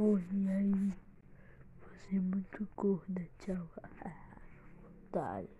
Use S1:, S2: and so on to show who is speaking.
S1: Oi, aí? Você é muito gorda, tchau. Otário.